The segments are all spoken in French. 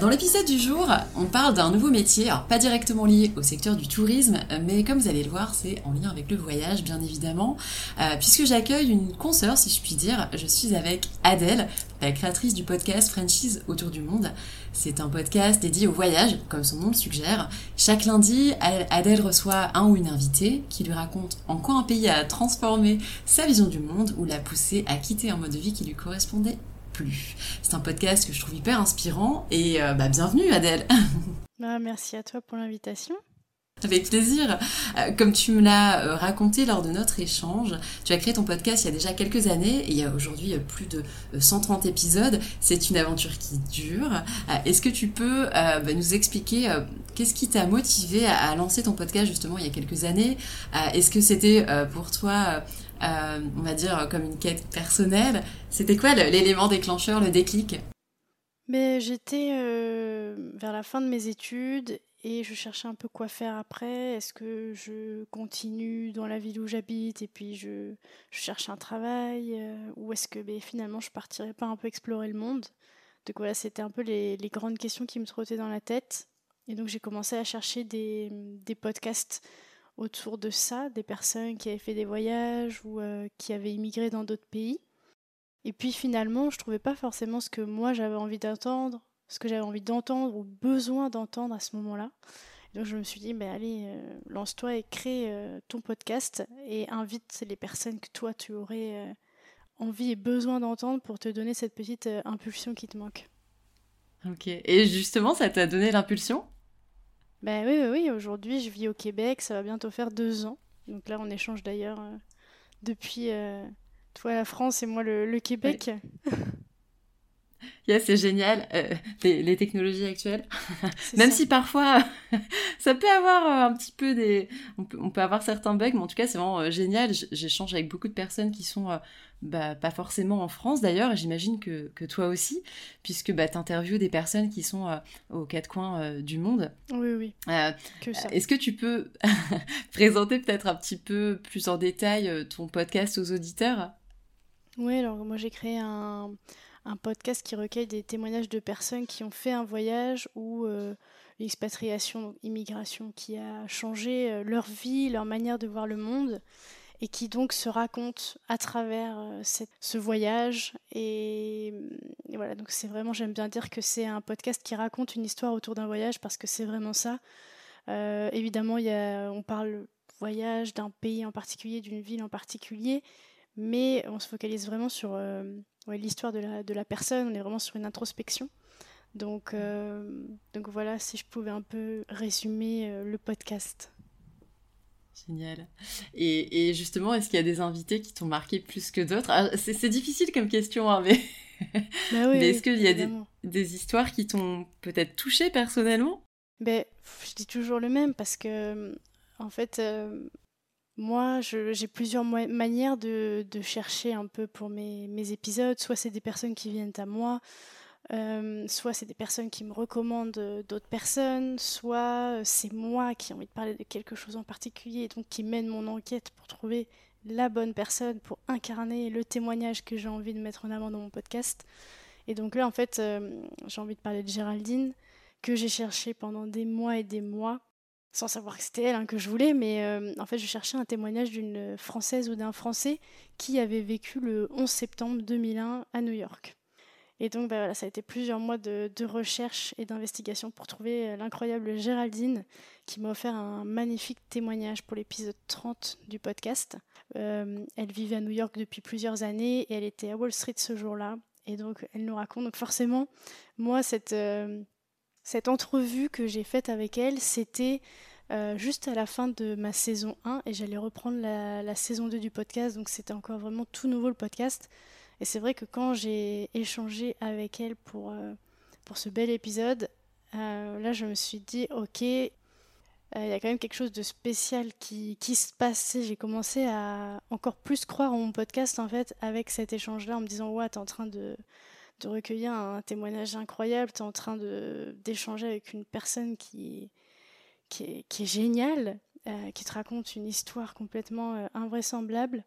Dans l'épisode du jour, on parle d'un nouveau métier, pas directement lié au secteur du tourisme, mais comme vous allez le voir, c'est en lien avec le voyage, bien évidemment, euh, puisque j'accueille une consoeur, si je puis dire. Je suis avec Adèle, la créatrice du podcast Franchise autour du monde. C'est un podcast dédié au voyage, comme son nom le suggère. Chaque lundi, Adèle reçoit un ou une invitée qui lui raconte en quoi un pays a transformé sa vision du monde ou l'a poussé à quitter un mode de vie qui lui correspondait c'est un podcast que je trouve hyper inspirant et euh, bah, bienvenue Adèle. Bah, merci à toi pour l'invitation. Avec plaisir. Euh, comme tu me l'as euh, raconté lors de notre échange, tu as créé ton podcast il y a déjà quelques années et il y a aujourd'hui plus de 130 épisodes. C'est une aventure qui dure. Est-ce que tu peux bah, nous expliquer qu'est-ce qui t'a motivé à, lancer ton podcast justement il y a quelques années? Est-ce que c'était pour toi euh, on va dire comme une quête personnelle. C'était quoi l'élément déclencheur, le déclic? Mais j'étais euh, vers la fin de mes études et je cherchais un peu quoi faire après. Est-ce que je continue dans la ville où j'habite et puis je, cherche un travail euh, ou est-ce que ben, finalement je partirais pas un peu explorer le monde? Donc voilà, c'était un peu les, grandes questions qui me trottaient dans la tête. Et donc j'ai commencé à chercher des podcasts autour de ça, des personnes qui avaient fait des voyages ou euh, qui avaient immigré dans d'autres pays. Et puis finalement, je trouvais pas forcément ce que moi j'avais envie d'entendre, ce que j'avais envie d'entendre ou besoin d'entendre à ce moment-là. Donc je me suis dit, ben allez, euh, lance-toi et crée euh, ton podcast et invite les personnes que toi tu aurais envie et besoin d'entendre pour te donner cette petite impulsion qui te manque. Ok, et justement, ça t'a donné l'impulsion? Oui, oui, oui. aujourd'hui je vis au Québec, ça va bientôt faire deux ans. Donc là on échange d'ailleurs euh, depuis euh, toi la France et moi le, Québec. c'est génial, euh, les, technologies actuelles. Même si parfois, ça peut avoir un petit peu des... On peut, on peut, avoir certains bugs, mais en tout cas, c'est vraiment génial. J'échange avec beaucoup de personnes qui sont bah, pas forcément en France d'ailleurs, et j'imagine que, que, toi aussi, puisque bah, tu interviews des personnes qui sont euh, aux quatre coins euh, du monde. Oui, oui. Euh, est-ce que tu peux présenter peut-être un petit peu plus en détail ton podcast aux auditeurs? Oui, alors moi j'ai créé un, un, podcast qui recueille des témoignages de personnes qui ont fait un voyage ou l'expatriation, immigration, qui a changé leur vie, leur manière de voir le monde et qui donc se raconte à travers euh, ce voyage. Et, voilà, donc c'est vraiment, j'aime bien dire que c'est un podcast qui raconte une histoire autour d'un voyage parce que c'est vraiment ça. Euh, évidemment, y a, on parle voyage d'un pays en particulier, d'une ville en particulier, mais on se focalise vraiment sur euh, l'histoire de la, de la, personne, on est vraiment sur une introspection. Donc, donc voilà, si je pouvais un peu résumer le podcast. Génial. Et, justement, est-ce qu'il y a des invités qui t'ont marqué plus que d'autres? Ah, c'est, difficile comme question, hein, mais, bah est-ce qu'il y a des, histoires qui t'ont peut-être touché personnellement? Ben, Je dis toujours le même parce que, en fait, euh, moi, j'ai plusieurs manières de, chercher un peu pour mes, épisodes. Soit c'est des personnes qui viennent à moi, euh, soit c'est des personnes qui me recommandent euh, d'autres personnes, soit euh, c'est moi qui ai envie de parler de quelque chose en particulier, donc qui mène mon enquête pour trouver la bonne personne pour incarner le témoignage que j'ai envie de mettre en avant dans mon podcast. Et donc là, en fait, j'ai envie de parler de Géraldine, que j'ai cherché pendant des mois et des mois, sans savoir que c'était elle hein, que je voulais, mais en fait, je cherchais un témoignage d'une Française ou d'un Français qui avait vécu le 11 septembre 2001 à New York. Et donc, bah, ça a été plusieurs mois de, recherche et d'investigation pour trouver euh, l'incroyable Géraldine, qui m'a offert un magnifique témoignage pour l'épisode 30 du podcast. Euh, elle vivait à New York depuis plusieurs années et elle était à Wall Street ce jour-là. Et donc, elle nous raconte. Donc, forcément, moi, cette, euh, cette entrevue que j'ai faite avec elle, c'était juste à la fin de ma saison 1 et j'allais reprendre la, saison 2 du podcast. Donc, c'était encore vraiment tout nouveau le podcast. Et c'est vrai que quand j'ai échangé avec elle pour, euh, pour ce bel épisode, euh, là je me suis dit, ok, euh, il y a quand même quelque chose de spécial qui, qui se passe. J'ai commencé à encore plus croire en mon podcast en fait avec cet échange-là en me disant, ouais, t'es en train de, de recueillir un témoignage incroyable, t'es en train d'échanger avec une personne qui, qui, est, géniale, qui te raconte une histoire complètement invraisemblable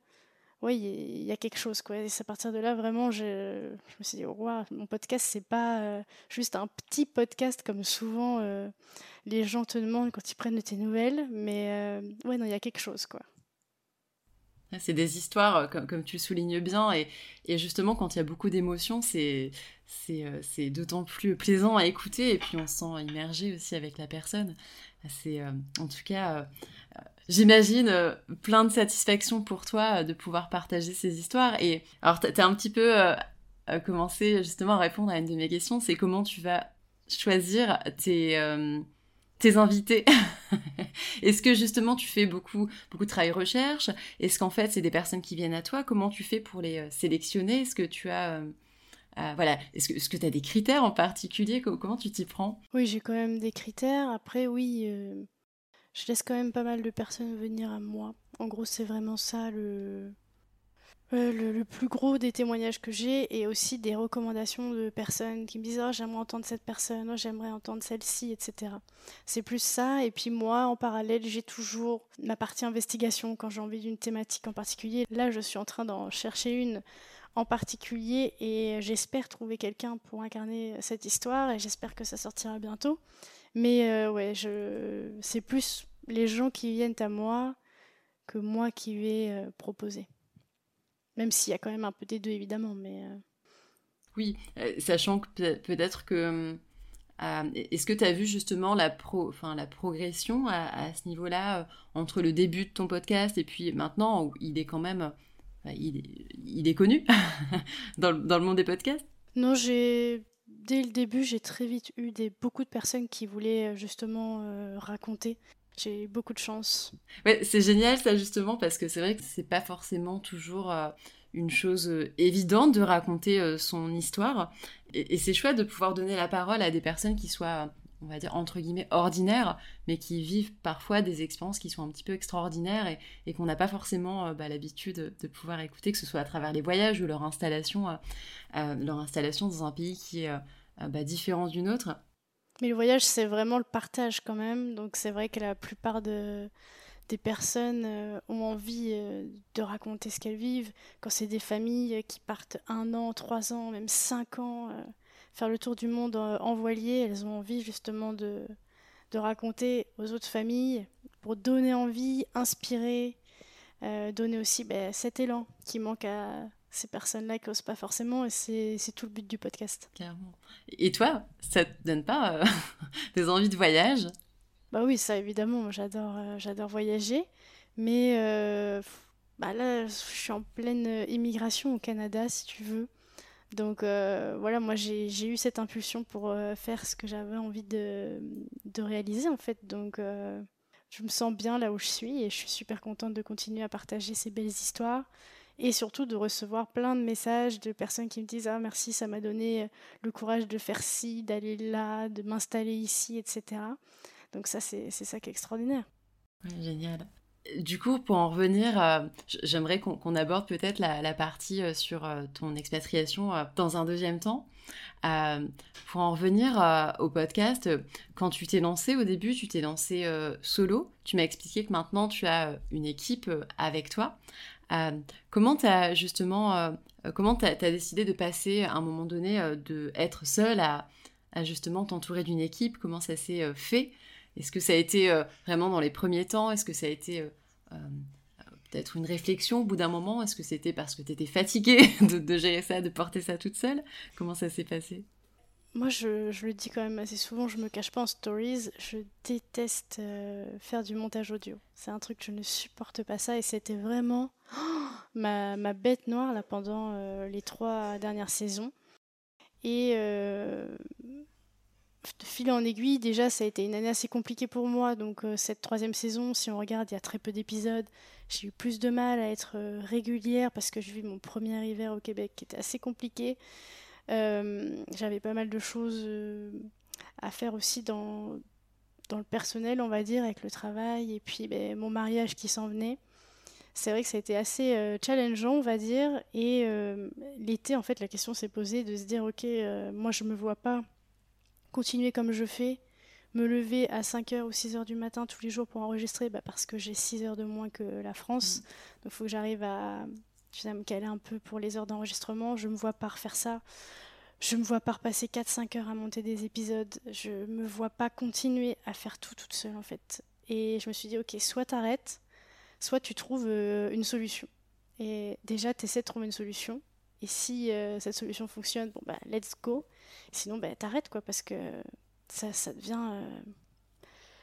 oui, il y, a quelque chose. Quoi. Et à partir de là, vraiment, je, me suis dit, mon podcast, c'est pas euh, juste un petit podcast comme souvent euh, les gens te demandent quand ils prennent de tes nouvelles. Mais euh, ouais, non, il y a quelque chose. quoi. C'est des histoires, comme, comme, tu soulignes bien, et, justement, quand il y a beaucoup d'émotions, c'est, c'est, d'autant plus plaisant à écouter, et puis on se sent immergé aussi avec la personne. C'est, en tout cas, j'imagine, euh, plein de satisfaction pour toi euh, de pouvoir partager ces histoires. Et alors, tu as un petit peu euh, commencé justement à répondre à une de mes questions, c'est comment tu vas choisir tes, tes invités. Est-ce que justement tu fais beaucoup, beaucoup de travail recherche? Est-ce qu'en fait c'est des personnes qui viennent à toi? Comment tu fais pour les sélectionner? Est-ce que tu as... voilà, est-ce que tu as des critères en particulier? Comment tu t'y prends? Oui, j'ai quand même des critères. Après, oui, je laisse quand même pas mal de personnes venir à moi. En gros, c'est vraiment ça le... le, plus gros des témoignages que j'ai et aussi des recommandations de personnes qui me disent oh, j'aimerais entendre cette personne, oh, j'aimerais entendre celle-ci, etc. C'est plus ça. Et puis moi, en parallèle, j'ai toujours ma partie investigation quand j'ai envie d'une thématique en particulier. Là, je suis en train d'en chercher une en particulier et j'espère trouver quelqu'un pour incarner cette histoire et j'espère que ça sortira bientôt. Mais euh, ouais, c'est plus les gens qui viennent à moi que moi qui vais euh, proposer. Même s'il y a quand même un peu des deux, évidemment. Mais, euh. Oui, sachant que peut-être que... Est-ce que tu as vu justement la, pro, enfin, la progression à, ce niveau-là entre le début de ton podcast et puis maintenant où il est quand même... il, est, il est connu dans, dans le monde des podcasts? Non, j'ai dès le début, j'ai très vite eu des, beaucoup de personnes qui voulaient euh, justement euh, raconter. J'ai beaucoup de chance. Ouais, c'est génial ça justement parce que c'est vrai que c'est pas forcément toujours euh, une chose évidente de raconter son histoire. Et, c'est chouette de pouvoir donner la parole à des personnes qui soient on va dire entre guillemets ordinaires, mais qui vivent parfois des expériences qui sont un petit peu extraordinaires et, qu'on n'a pas forcément euh, bah, l'habitude de pouvoir écouter, que ce soit à travers les voyages ou leur installation, euh, euh, leur installation dans un pays qui est bah, différent d'une autre. Mais le voyage, c'est vraiment le partage quand même, donc c'est vrai que la plupart de, des personnes ont envie de raconter ce qu'elles vivent. Quand c'est des familles qui partent un an, trois ans, même cinq ans faire le tour du monde en voilier. Elles ont envie justement de, de raconter aux autres familles pour donner envie, inspirer, euh, donner aussi ben, cet élan qui manque à ces personnes-là qui pas forcément. Et c'est tout le but du podcast. Clairement. Et toi, ça te donne pas euh, des envies de voyage? Bah oui, ça évidemment, j'adore euh, j'adore voyager. Mais bah là, je suis en pleine immigration au Canada, si tu veux. Donc euh, voilà, moi j'ai eu cette impulsion pour euh, faire ce que j'avais envie de, de, réaliser en fait. Donc euh, je me sens bien là où je suis et je suis super contente de continuer à partager ces belles histoires et surtout de recevoir plein de messages de personnes qui me disent ah merci ça m'a donné le courage de faire ci, d'aller là, de m'installer ici, etc. Donc ça c'est ça qui est extraordinaire. génial du coup, pour en revenir, euh, j'aimerais qu'on aborde peut-être la, partie euh, sur euh, ton expatriation dans un deuxième temps. pour en revenir au podcast, quand tu t'es lancé au début, tu t'es lancé solo. Tu m'as expliqué que maintenant tu as une équipe avec toi. Comment tu as justement, comment tu as, décidé de passer à un moment donné de être seule à, à justement t'entourer d'une équipe? Comment ça s'est fait? Est-ce que ça a été vraiment dans les premiers temps? Est-ce que ça a été peut-être une réflexion au bout d'un moment? Est-ce que c'était parce que tu étais fatiguée de, gérer ça, de porter ça toute seule? Comment ça s'est passé? Moi, je, le dis quand même assez souvent, je me cache pas en stories, je déteste euh, faire du montage audio. C'est un truc, je ne supporte pas ça et c'était vraiment ma, bête noire là, pendant euh, les trois dernières saisons. Et euh, de fil en aiguille, déjà, ça a été une année assez compliquée pour moi. Donc, cette troisième saison, si on regarde, il y a très peu d'épisodes. J'ai eu plus de mal à être régulière parce que je vis mon premier hiver au Québec qui était assez compliqué. Euh, j'avais pas mal de choses euh, à faire aussi dans, dans le personnel, on va dire, avec le travail et puis ben, mon mariage qui s'en venait. C'est vrai que ça a été assez euh, challengeant, on va dire. Et l'été, en fait, la question s'est posée de se dire, ok, moi je me vois pas continuer comme je fais, me lever à 5h ou 6h du matin tous les jours pour enregistrer, bah, parce que j'ai 6 heures de moins que la France. Mmh. Donc il faut que j'arrive à, je me caler un peu pour les heures d'enregistrement. Je me vois pas refaire ça. Je me vois pas repasser 4-5 heures à monter des épisodes. Je me vois pas continuer à faire tout toute seule en fait. Et je me suis dit, ok, soit t'arrêtes, soit tu trouves euh, une solution. Et déjà, tu essaies de trouver une solution. Et si euh, cette solution fonctionne, bon bah let's go. Sinon, bah t'arrêtes quoi, parce que ça, ça devient, euh,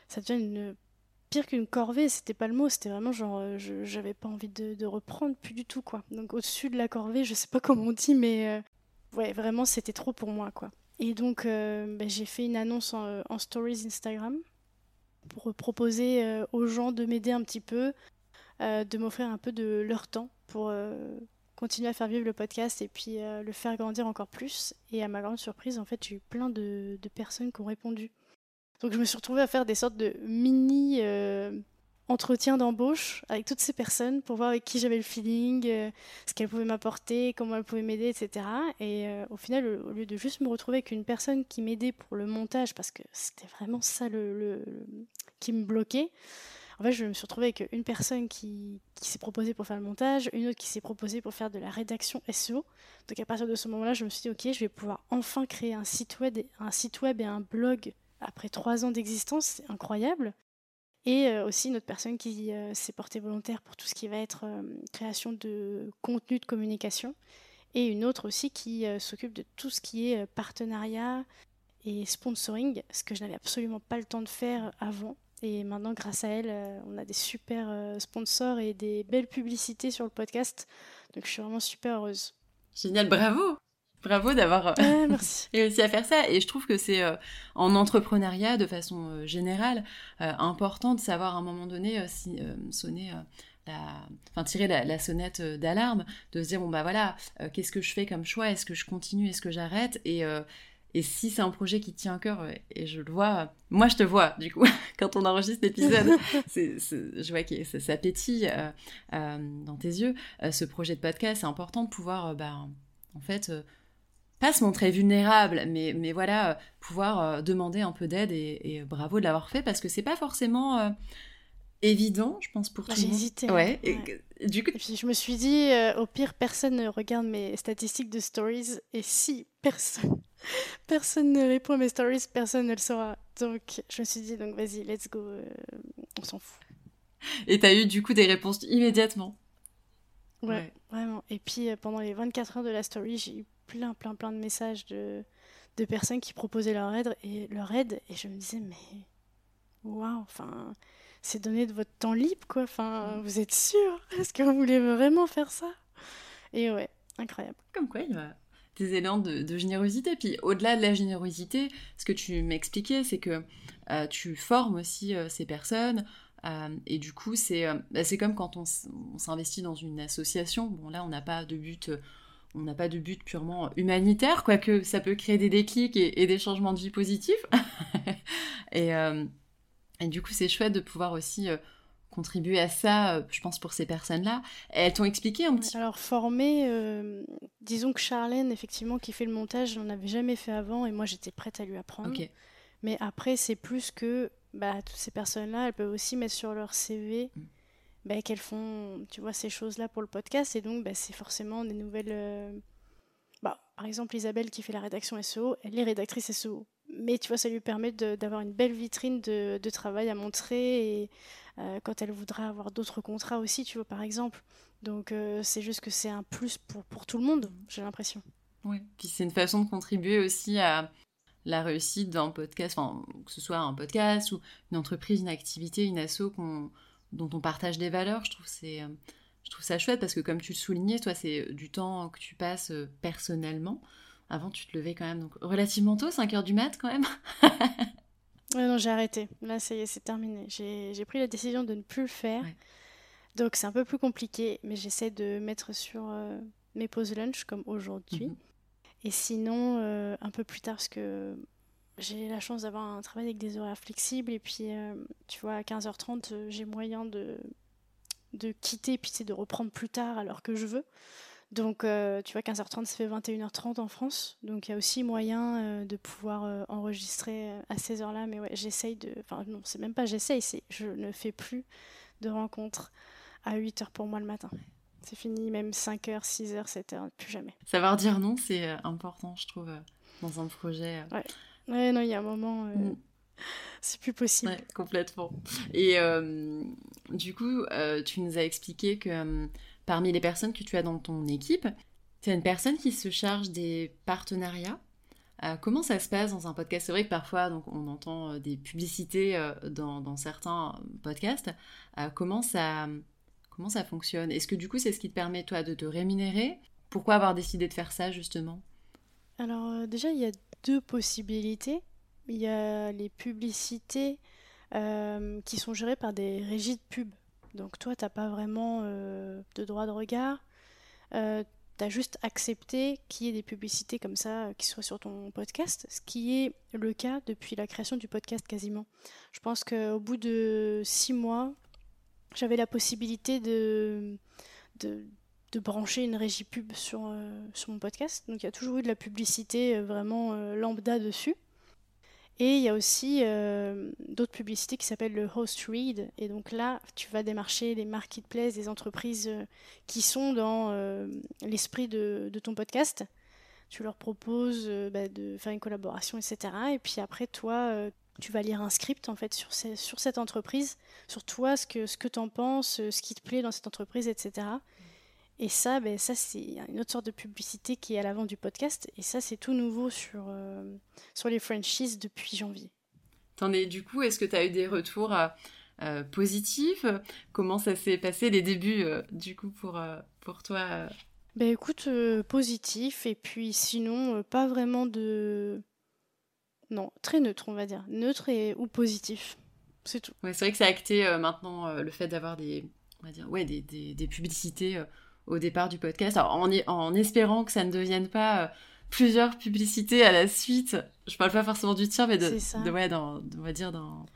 ça devient une pire qu'une corvée, c'était pas le mot, c'était vraiment genre, euh, j'avais pas envie de, reprendre plus du tout, quoi. Donc au-dessus de la corvée, je sais pas comment on dit, mais euh, ouais, vraiment, c'était trop pour moi, quoi. Et donc, euh, bah, j'ai fait une annonce en, stories Instagram pour proposer aux gens de m'aider un petit peu, de m'offrir un peu de leur temps pour continuer à faire vivre le podcast et puis le faire grandir encore plus. Et à ma grande surprise, en fait, j'ai eu plein de personnes qui ont répondu. Donc je me suis retrouvée à faire des sortes de mini euh, entretiens d'embauche avec toutes ces personnes pour voir avec qui j'avais le feeling, euh, ce qu'elles pouvaient m'apporter, comment elles pouvaient m'aider, etc. Et euh, au final, au lieu de juste me retrouver avec une personne qui m'aidait pour le montage, parce que c'était vraiment ça le, qui me bloquait, en fait, je me suis retrouvée avec une personne qui, s'est proposée pour faire le montage, une autre qui s'est proposée pour faire de la rédaction SEO. Donc à partir de ce moment-là, je me suis dit, ok, je vais pouvoir enfin créer un site web, un site web et un blog après trois ans d'existence, c'est incroyable. Et euh, aussi une autre personne qui euh, s'est portée volontaire pour tout ce qui va être euh, création de contenu de communication. Et une autre aussi qui s'occupe de tout ce qui est partenariat et sponsoring, ce que je n'avais absolument pas le temps de faire avant. Et maintenant, grâce à elle, on a des super sponsors et des belles publicités sur le podcast. Donc je suis vraiment super heureuse. Génial, bravo Bravo d'avoir euh, réussi à faire ça. Et je trouve que c'est euh, en entrepreneuriat, de façon euh, générale, important de savoir à un moment donné si, sonner la, enfin tirer la, sonnette d'alarme, de se dire bon bah voilà, qu'est-ce que je fais comme choix? Est-ce que je continue? Est-ce que j'arrête? Et et si c'est un projet qui tient à cœur, et je le vois, moi je te vois du coup, quand on enregistre l'épisode, je vois que ça, ça pétille dans tes yeux. ce projet de podcast, c'est important de pouvoir, bah, en fait, pas se montrer vulnérable, mais, mais voilà, euh, pouvoir euh, demander un peu d'aide et, bravo de l'avoir fait parce que c'est pas forcément euh, évident, je pense, pour tout J'ai hésité. Ouais. du coup... puis je me suis dit, au pire, personne ne regarde mes statistiques de stories et si personne, personne ne répond à mes stories, personne ne le saura. Donc je me suis dit, donc vas-y, let's go, on s'en fout. Et t'as eu du coup des réponses immédiatement? Ouais, vraiment. Et puis pendant les 24 heures de la story, j'ai eu plein, plein, plein de messages de, de personnes qui proposaient leur aide, et leur aide, et je me disais, mais waouh, enfin, c'est donner de votre temps libre, quoi. Enfin, mm. vous êtes sûr? Est-ce que vous voulez vraiment faire ça? Et ouais, incroyable. Comme quoi, il y a des élans de, générosité. Puis au-delà de la générosité, ce que tu m'expliquais, c'est que euh, tu formes aussi euh, ces personnes. Euh, et du coup, c'est bah, comme quand on, on s'investit dans une association. Bon, là, on n'a pas de but on n'a pas de but purement humanitaire, quoique ça peut créer des déclics et, des changements de vie positifs. Euh, et, du coup, c'est chouette de pouvoir aussi euh, contribuer à ça, euh, je pense, pour ces personnes-là. Elles t'ont expliqué un petit Alors, former, disons que Charlène, effectivement, qui fait le montage, n'en avait jamais fait avant, et moi, j'étais prête à lui apprendre. Mais après, c'est plus que bah, toutes ces personnes-là, elles peuvent aussi mettre sur leur CV. Mm bah, qu'elles font, tu vois, ces choses-là pour le podcast. Et donc, bah, c'est forcément des nouvelles. Euh, bah, par exemple, Isabelle qui fait la rédaction SEO, elle est rédactrice SEO. Mais tu vois, ça lui permet d'avoir une belle vitrine de, travail à montrer. Et euh, quand elle voudra avoir d'autres contrats aussi, tu vois, par exemple. Donc, euh, c'est juste que c'est un plus pour, pour tout le monde, j'ai l'impression. Oui, puis c'est une façon de contribuer aussi à la réussite d'un podcast, que ce soit un podcast ou une entreprise, une activité, une asso dont on partage des valeurs. Je trouve, c'est, euh, je trouve ça chouette parce que, comme tu le soulignais, toi, c'est du temps que tu passes euh, personnellement. Avant, tu te levais quand même donc, relativement tôt, 5 heures du mat quand même. ouais, non, j'ai arrêté. Là, c'est, c'est terminé. J'ai, pris la décision de ne plus le faire. Donc, c'est un peu plus compliqué, mais j'essaie de mettre sur euh, mes pauses lunch comme aujourd'hui. Mhm. Et sinon, euh, un peu plus tard, parce que j'ai la chance d'avoir un travail avec des horaires flexibles. Et puis, euh, tu vois, à 15h30, euh, j'ai moyen de, de quitter, puis c'est de reprendre plus tard alors que je veux. Donc, tu vois, 15h30, ça fait 21h30 en France. Donc, il y a aussi moyen de pouvoir enregistrer à ces heures-là. Mais ouais, j'essaye de. Enfin, non, c'est même pas j'essaye, c'est je ne fais plus de rencontres à 8h pour moi le matin. C'est fini, même 5h, 6h, 7h, plus jamais. Savoir dire non, c'est euh, important, je trouve, euh, dans un projet. Euh. Ouais. Ouais, non, il y a un moment, mm. c'est plus possible. Ouais, complètement. Et du coup, tu nous as expliqué que parmi les personnes que tu as dans ton équipe, tu as une personne qui se charge des partenariats. comment ça se passe dans un podcast? C'est vrai que parfois donc, on entend des publicités dans, dans, certains podcasts. comment ça Comment ça fonctionne? Est-ce que du coup c'est ce qui te permet toi de te rémunérer? Pourquoi avoir décidé de faire ça justement? Alors euh, déjà il y a deux possibilités. Il y a les publicités euh, qui sont gérées par des régies de pub. Donc toi t'as pas vraiment euh, de droit de regard. tu as juste accepté qu'il y ait des publicités comme ça qui soient sur ton podcast, ce qui est le cas depuis la création du podcast quasiment. Je pense qu'au bout de six mois, j'avais la possibilité de, de, brancher une régie pub sur, euh, sur mon podcast. Donc il y a toujours eu de la publicité euh, vraiment euh, lambda dessus. Et il y a aussi d'autres publicités qui s'appellent le host read. Et donc là, tu vas démarcher les marketplaces, des entreprises qui sont dans l'esprit de, de, ton podcast. Tu leur proposes bah, de faire une collaboration, etc. Et puis après, toi, tu vas lire un script en fait sur, sur cette entreprise, sur toi, ce que, ce que tu en penses, ce qui te plaît dans cette entreprise, etc. Et ça, ben, ça c'est une autre sorte de publicité qui est à l'avant du podcast. Et ça, c'est tout nouveau sur, euh, sur les franchises depuis janvier. es du coup, est-ce que tu as eu des retours euh, euh, positifs? Comment ça s'est passé les débuts, du coup, pour, pour toi Ben écoute, positif. Et puis sinon, pas vraiment de non, très neutre, on va dire. Neutre et, ou positif. C'est tout. Ouais, c'est vrai que c'est acté euh, maintenant le fait d'avoir des, on va dire, ouais, des, des, publicités au départ du podcast. Alors, en, en, espérant que ça ne devienne pas plusieurs publicités à la suite. Je parle pas forcément du tien, mais de, de ouais, dans, on va dire dans,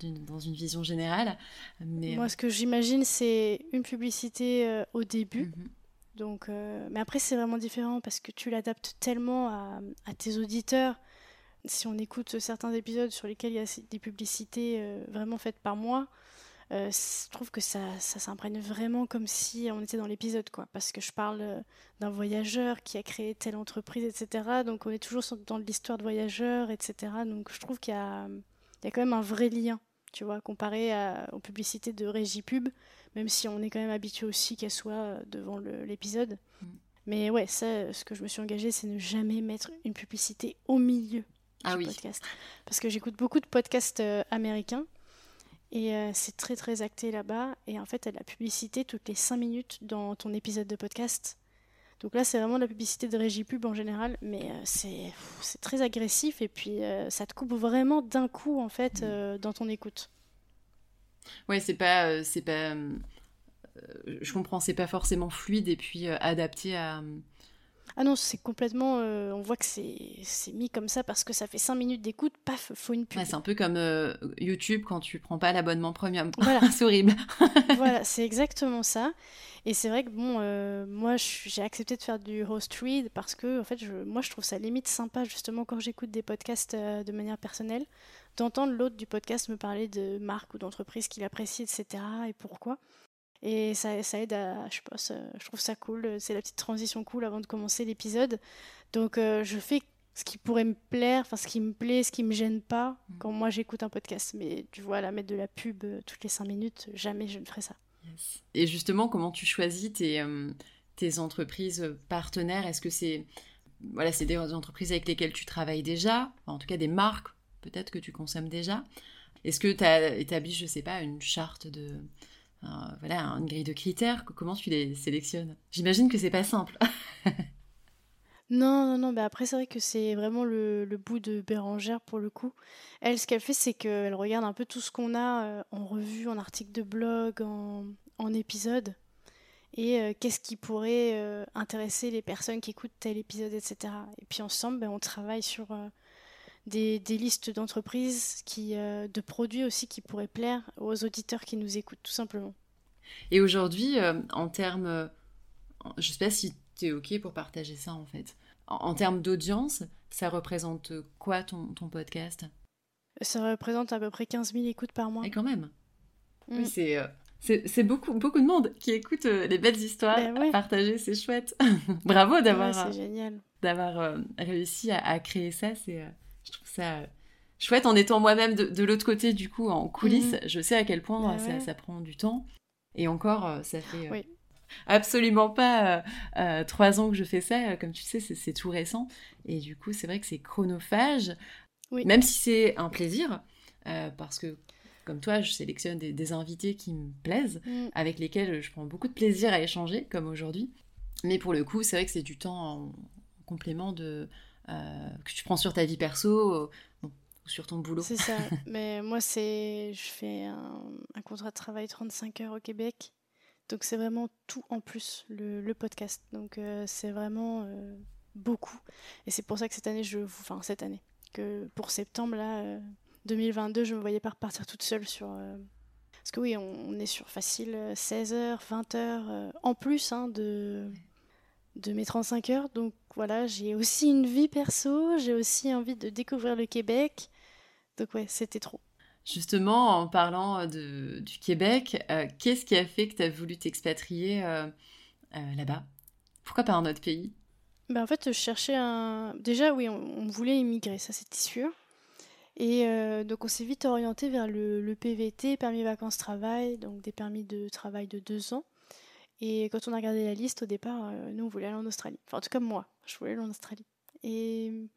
dans une vision générale. Mais, Moi, ce que j'imagine, c'est une publicité au début. Mhm. Donc, mais après, c'est vraiment différent parce que tu l'adaptes tellement à, à, tes auditeurs si on écoute certains épisodes sur lesquels il y a des publicités euh, vraiment faites par moi, euh, je trouve que ça, ça s'imprègne vraiment comme si on était dans l'épisode, quoi. Parce que je parle euh, d'un voyageur qui a créé telle entreprise, etc. Donc on est toujours dans l'histoire de voyageurs, etc. Donc je trouve qu'il y a, il y a quand même un vrai lien, tu vois, comparé aux publicités de Régie Pub, même si on est quand même habitué aussi qu'elles soient devant l'épisode. Mm. Mais ouais, ça, ce que je me suis engagée, c'est ne jamais mettre une publicité au milieu ah oui. podcast. Parce que j'écoute beaucoup de podcasts euh, américains et euh, c'est très très acté là-bas. Et en fait, elle a la publicité toutes les 5 minutes dans ton épisode de podcast. Donc là, c'est vraiment de la publicité de régie pub en général, mais euh, c'est très agressif et puis ça te coupe vraiment d'un coup en fait mm. dans ton écoute. Ouais, c'est pas, c'est pas, je comprends, c'est pas forcément fluide et puis adapté à, ah non, c'est complètement. Euh, on voit que c'est mis comme ça parce que ça fait 5 minutes d'écoute, paf, faut une pub. c'est un peu comme euh, YouTube quand tu prends pas l'abonnement premium. Voilà. c'est horrible. voilà, c'est exactement ça. Et c'est vrai que bon, euh, moi j'ai accepté de faire du host read parce que en fait, je, moi je trouve ça limite sympa justement quand j'écoute des podcasts de manière personnelle, d'entendre l'autre du podcast me parler de marque ou d'entreprise qu'il apprécie, etc. et pourquoi. Et ça, ça aide à, je sais pas, je trouve ça cool. C'est la petite transition cool avant de commencer l'épisode. Donc euh, je fais ce qui pourrait me plaire, enfin ce qui me plaît, ce qui me gêne pas mmh. quand moi j'écoute un podcast. Mais tu vois, la mettre de la pub euh, toutes les cinq minutes, jamais je ne ferai ça. Et justement, comment tu choisis tes, euh, tes entreprises partenaires? Est-ce que c'est voilà, c'est des entreprises avec lesquelles tu travailles déjà, en tout cas des marques peut-être que tu consommes déjà? Est-ce que tu as établi, je sais pas, une charte de voilà, une grille de critères Comment tu les sélectionnes? J'imagine que c'est pas simple. Non, non, non, mais après, c'est vrai que c'est vraiment le, le, bout de Bérangère pour le coup. Elle, ce qu'elle fait, c'est qu'elle regarde un peu tout ce qu'on a euh, en revue, en article de blog, en, épisode, et euh, qu'est-ce qui pourrait euh, intéresser les personnes qui écoutent tel épisode, etc. Et puis ensemble, ben, on travaille sur des, des, listes d'entreprises, qui, de produits aussi qui pourraient plaire aux auditeurs qui nous écoutent, tout simplement. Et aujourd'hui, en termes, je sais pas si tu es OK pour partager ça en fait. En, termes d'audience, ça représente quoi ton, ton, podcast? Ça représente à peu près 15 000 écoutes par mois. Et quand même. Mm. euh, c'est. c'est beaucoup, beaucoup de monde qui écoute euh, les belles histoires ben partager, c'est chouette. Bravo d'avoir ouais, d'avoir euh, réussi à, créer ça. C'est, je trouve ça chouette en étant moi-même de, de l'autre côté du coup en coulisses. Mm. Je sais à quel point ben ça, ça, prend du temps. Et encore, ça fait oui. Absolument pas euh, euh, trois ans que je fais ça. Comme tu sais, c'est tout récent. Et du coup, c'est vrai que c'est chronophage. Même si c'est un plaisir, euh, parce que comme toi, je sélectionne des, invités qui me plaisent, mm. avec lesquels je prends beaucoup de plaisir à échanger, comme aujourd'hui. Mais pour le coup, c'est vrai que c'est du temps en complément de que tu prends sur ta vie perso ou sur ton boulot. C'est ça. Mais moi, c'est je fais un, un, contrat de travail 35 heures au Québec. Donc c'est vraiment tout en plus, le, podcast. Donc euh, c'est vraiment euh, beaucoup. Et c'est pour ça que cette année, je enfin cette année, que pour septembre, là, 2022, euh, je me voyais pas repartir toute seule sur... Parce que oui, on, est sur facile 16 heures, 20 heures, en plus hein, de, de mes 35 heures. Donc voilà, j'ai aussi une vie perso, j'ai aussi envie de découvrir le Québec. Donc ouais, c'était trop. Justement, en parlant euh, de, du Québec, euh, qu'est-ce qui a fait que tu as voulu t'expatrier euh, là-bas? Pourquoi pas un autre pays? Ben, En fait, je cherchais un... Déjà, oui, on, voulait immigrer, ça c'était sûr. Et donc on s'est vite orienté vers le, le, PVT, permis vacances-travail, donc des permis de travail de deux ans. Et quand on a regardé la liste, au départ, nous, on voulait aller en Australie. Enfin, en tout cas, moi, je voulais aller en Australie. Et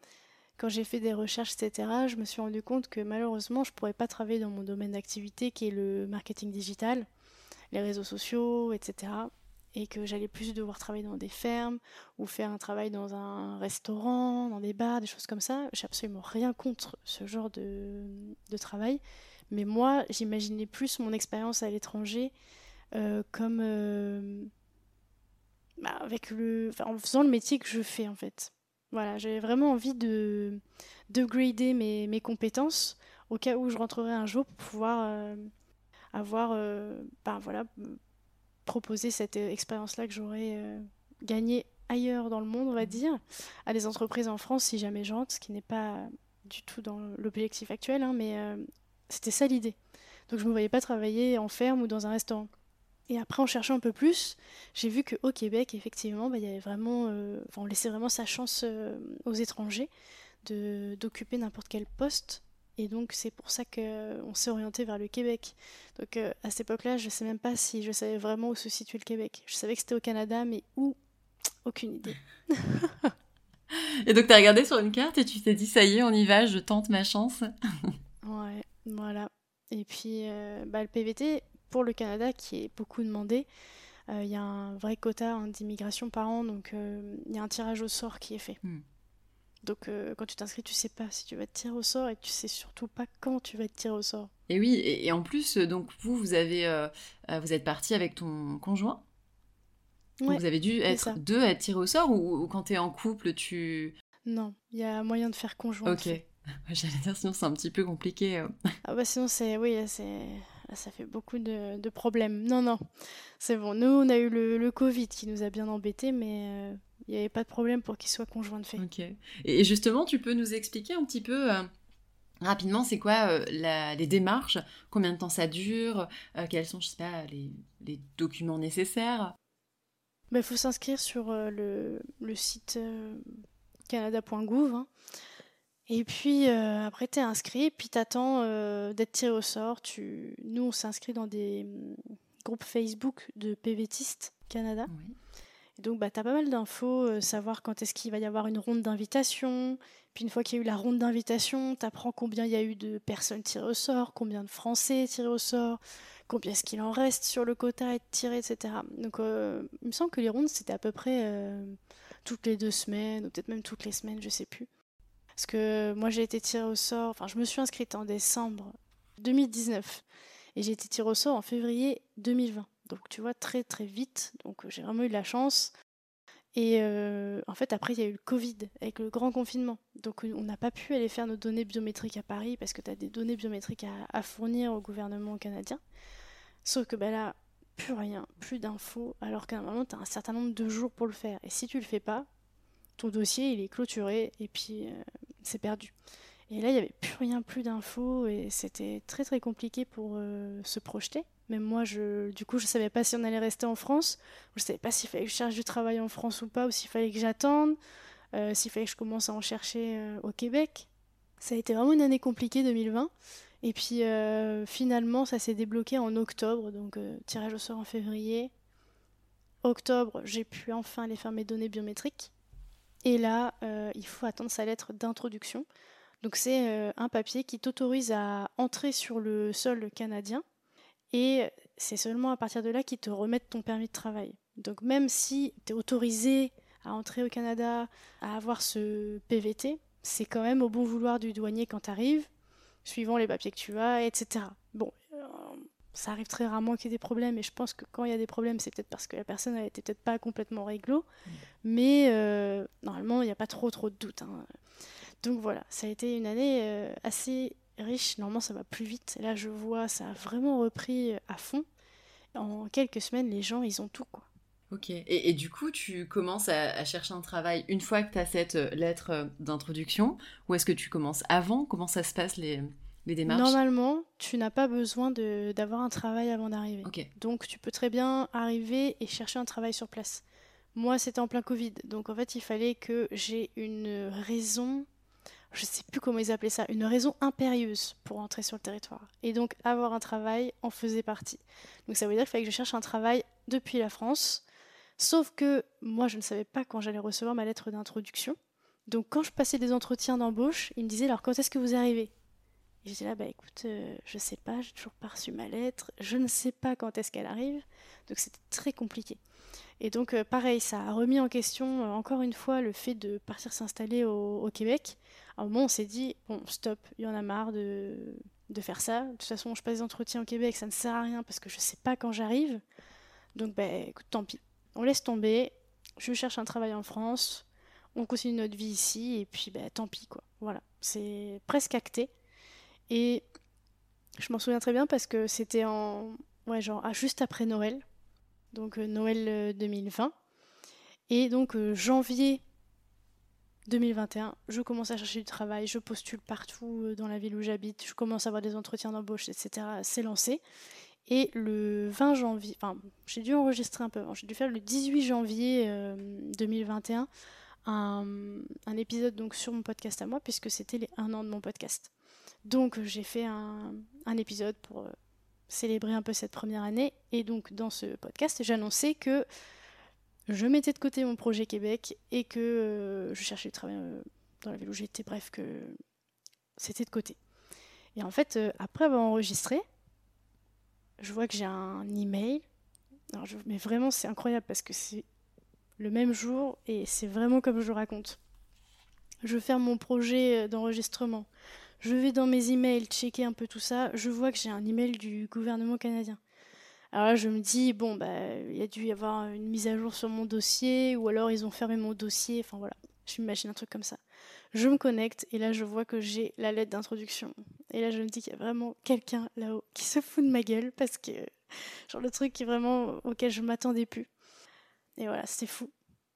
quand j'ai fait des recherches, etc., je me suis rendu compte que malheureusement, je ne pourrais pas travailler dans mon domaine d'activité qui est le marketing digital, les réseaux sociaux, etc. Et que j'allais plus devoir travailler dans des fermes ou faire un travail dans un restaurant, dans des bars, des choses comme ça. J'ai absolument rien contre ce genre de, travail. Mais moi, j'imaginais plus mon expérience à l'étranger euh, comme. Euh, bah, avec le, en faisant le métier que je fais en fait. Voilà, j'avais vraiment envie de grader mes, mes, compétences au cas où je rentrerai un jour pour pouvoir euh, avoir, euh, ben voilà, proposer cette expérience-là que j'aurais euh, gagnée ailleurs dans le monde, on va mmh. dire, à des entreprises en France si jamais je rentre, ce qui n'est pas du tout dans l'objectif actuel, hein, mais c'était ça l'idée. Donc je ne me voyais pas travailler en ferme ou dans un restaurant. Et après, en cherchant un peu plus, j'ai vu qu'au Québec, effectivement, bah, y avait vraiment, euh, on laissait vraiment sa chance euh, aux étrangers d'occuper n'importe quel poste. Et donc, c'est pour ça qu'on s'est orienté vers le Québec. Donc, euh, à cette époque-là, je ne sais même pas si je savais vraiment où se situait le Québec. Je savais que c'était au Canada, mais où? Aucune idée. et donc, tu as regardé sur une carte et tu t'es dit, ça y est, on y va, je tente ma chance. ouais, voilà. Et puis, bah, le PVT, pour le Canada qui est beaucoup demandé. Euh, il y a un vrai quota hein, d'immigration par an, donc euh, il y a un tirage au sort qui est fait. Hmm. Donc euh, quand tu t'inscris, tu sais pas si tu vas te tirer au sort et tu sais surtout pas quand tu vas te tirer au sort. Et oui, et, en plus, donc vous, vous avez, vous êtes parti avec ton conjoint? vous avez dû être deux à être tirés au sort ou, quand tu es en couple, tu... Non, il y a moyen de faire conjoint. Ok. J'allais dire sinon c'est un petit peu compliqué. ah bah sinon c'est oui c'est ça fait beaucoup de, problèmes. Non, non, c'est bon. Nous, on a eu le, Covid qui nous a bien embêtés, mais euh, il n'y avait pas de problème pour qu'il soit conjoint de fait. Ok. Et justement, tu peux nous expliquer un petit peu euh, Rapidement, c'est quoi les démarches Combien de temps ça dure Quels sont, je sais pas, les, documents nécessaires? Il bah, faut s'inscrire sur le, site canada.gouv. Hein. Et puis après, tu es inscrit, puis tu attends d'être tiré au sort. Tu... Nous, on s'inscrit dans des mm, groupes Facebook de PVTistes Canada. donc, bah, tu as pas mal d'infos, savoir quand est-ce qu'il va y avoir une ronde d'invitation. Puis une fois qu'il y a eu la ronde d'invitation, tu apprends combien il y a eu de personnes tirées au sort, combien de Français tirés au sort, combien est-ce qu'il en reste sur le quota à être tiré, etc. Donc il me semble que les rondes, c'était à peu près toutes les deux semaines, ou peut-être même toutes les semaines, je sais plus. Parce que moi, j'ai été tirée au sort, enfin, je me suis inscrite en décembre 2019 et j'ai été tirée au sort en février 2020. Donc, tu vois, très très vite. Donc, j'ai vraiment eu de la chance. Et euh, en fait, après, il y a eu le Covid avec le grand confinement. Donc, on n'a pas pu aller faire nos données biométriques à Paris parce que tu as des données biométriques à, fournir au gouvernement canadien. Sauf que ben là, plus rien, plus d'infos, alors qu'à un moment, tu as un certain nombre de jours pour le faire. Et si tu le fais pas, ton dossier, il est clôturé et puis euh, c'est perdu. Et là, il n'y avait plus rien, plus d'infos, et c'était très très compliqué pour euh, se projeter. Même moi, je, du coup, je ne savais pas si on allait rester en France, je ne savais pas s'il fallait que je cherche du travail en France ou pas, ou s'il fallait que j'attende, euh, s'il fallait que je commence à en chercher au Québec. Ça a été vraiment une année compliquée 2020. Et puis finalement, ça s'est débloqué en octobre, donc tirage au sort en février. Octobre, j'ai pu enfin aller faire mes données biométriques. Et là, il faut attendre sa lettre d'introduction. Donc c'est euh, un papier qui t'autorise à entrer sur le sol canadien et c'est seulement à partir de là qu'ils te remettent ton permis de travail. Donc même si tu es autorisé à entrer au Canada, à avoir ce PVT, c'est quand même au bon vouloir du douanier quand tu arrives, suivant les papiers que tu as, etc. Bon, euh, ça arrive très rarement qu'il y ait des problèmes, et je pense que quand il y a des problèmes, c'est peut-être parce que la personne n'a été peut-être pas complètement réglo, mmh. mais euh, normalement, il n'y a pas trop trop de doutes. Hein. Donc voilà, ça a été une année euh, assez riche. Normalement, ça va plus vite. Là, je vois, ça a vraiment repris euh, à fond. En quelques semaines, les gens, ils ont tout, quoi. Ok. Et, du coup, tu commences à, chercher un travail une fois que tu as cette lettre d'introduction Ou est-ce que tu commences avant? Comment ça se passe les, les démarches Normalement, tu n'as pas besoin d'avoir un travail avant d'arriver. Donc, tu peux très bien arriver et chercher un travail sur place. Moi, c'était en plein Covid. Donc, en fait, il fallait que j'ai une raison je sais plus comment ils appelaient ça, une raison impérieuse pour entrer sur le territoire. Et donc avoir un travail en faisait partie. Donc ça veut dire qu'il fallait que je cherche un travail depuis la France. Sauf que moi, je ne savais pas quand j'allais recevoir ma lettre d'introduction. Donc quand je passais des entretiens d'embauche, ils me disaient alors quand est-ce que vous arrivez? Et j'étais là, bah écoute, euh, je sais pas, j'ai toujours pas reçu ma lettre, je ne sais pas quand est-ce qu'elle arrive. Donc c'était très compliqué. Et donc euh, pareil, ça a remis en question euh, encore une fois le fait de partir s'installer au Québec à un moment, on s'est dit, bon, stop, il y en a marre de, faire ça. De toute façon, je passe des entretiens au Québec, ça ne sert à rien parce que je ne sais pas quand j'arrive. Donc, ben, écoute, tant pis. On laisse tomber. Je cherche un travail en France. On continue notre vie ici. Et puis, ben, tant pis, quoi. Voilà. C'est presque acté. Et je m'en souviens très bien parce que c'était en. Ouais, genre, ah, juste après Noël. Donc, euh, Noël 2020. Euh, et donc, euh, janvier 2021, je commence à chercher du travail, je postule partout dans la ville où j'habite, je commence à avoir des entretiens d'embauche, etc. C'est lancé. Et le 20 janvier, enfin, j'ai dû enregistrer un peu, j'ai dû faire le 18 janvier 2021 euh, un, épisode donc sur mon podcast à moi, puisque c'était les un an de mon podcast. Donc j'ai fait un, épisode pour euh, célébrer un peu cette première année. Et donc dans ce podcast, j'annonçais que je mettais de côté mon projet Québec et que euh, je cherchais du travail euh, dans la ville où j'étais, bref, que c'était de côté. Et en fait, euh, après avoir enregistré, je vois que j'ai un email. Alors mais vraiment, c'est incroyable parce que c'est le même jour et c'est vraiment comme je raconte. Je fais mon projet d'enregistrement. Je vais dans mes emails checker un peu tout ça. Je vois que j'ai un email du gouvernement canadien. Alors là, je me dis, bon, bah, il y a dû y avoir une mise à jour sur mon dossier, ou alors ils ont fermé mon dossier, enfin voilà, je m'imagine un truc comme ça. Je me connecte, et là, je vois que j'ai la lettre d'introduction. Et là, je me dis qu'il y a vraiment quelqu'un là-haut qui se fout de ma gueule, parce que, genre, le truc qui vraiment auquel je m'attendais plus. Et voilà, c'était fou.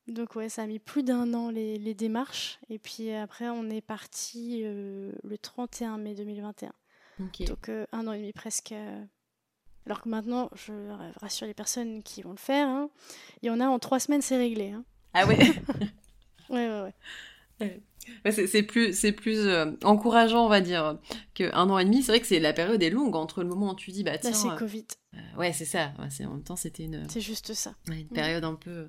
Donc ouais, ça a mis plus d'un an les, démarches. Et puis après, on est parti le 31 mai 2021. Donc un an et demi presque. Alors que maintenant, je rassure les personnes qui vont le faire, hein, il y en a en trois semaines, c'est réglé. Hein. Ah ouais Ouais, ouais, ouais. c'est plus, c'est plus euh, encourageant, on va dire, qu'un an et demi. C'est vrai que c'est la période est longue entre le moment où tu dis, bah tiens. Là, c'est Covid. Euh, ouais, c'est ça. en même temps, c'était une. C'est juste ça. une période un peu euh,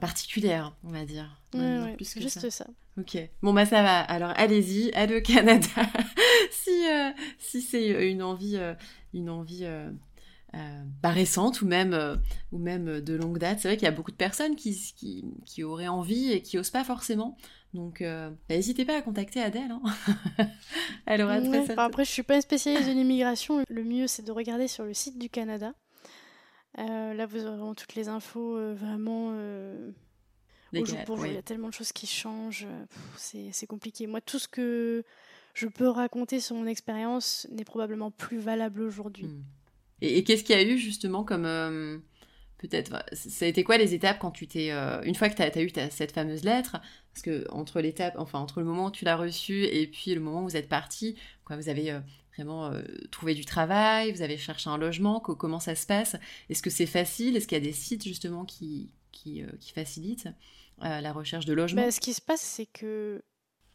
particulière, on va dire. Ouais, plus juste ça. Ok. Bon, bah ça va. Alors, allez-y, allez au Canada. si si c'est une envie, une envie euh, pas récente ou même, euh, ou même de longue date. C'est vrai qu'il y a beaucoup de personnes qui, qui, qui, auraient envie et qui osent pas forcément. Donc, euh, bah, n'hésitez pas à contacter Adèle. Hein. Elle aura très Après, je suis pas spécialiste de l'immigration. Le mieux, c'est de regarder sur le site du Canada. Là, vous aurez toutes les infos vraiment. au jour pour jour, il y a tellement de choses qui changent. C'est compliqué. Moi, tout ce que je peux raconter sur mon expérience n'est probablement plus valable aujourd'hui. Hmm. Et, qu'est-ce qu'il y a eu justement comme euh, peut-être ça a été quoi les étapes quand tu t'es euh, une fois que tu as, eu cette fameuse lettre? Parce que entre l'étape enfin entre le moment où tu l'as reçue et puis le moment où vous êtes parti quoi vous avez euh, vraiment trouvé du travail vous avez cherché un logement comment ça se passe? Est-ce que c'est facile? Est-ce qu'il y a des sites justement qui qui, qui facilitent la recherche de logement? Bah, ce qui se passe c'est que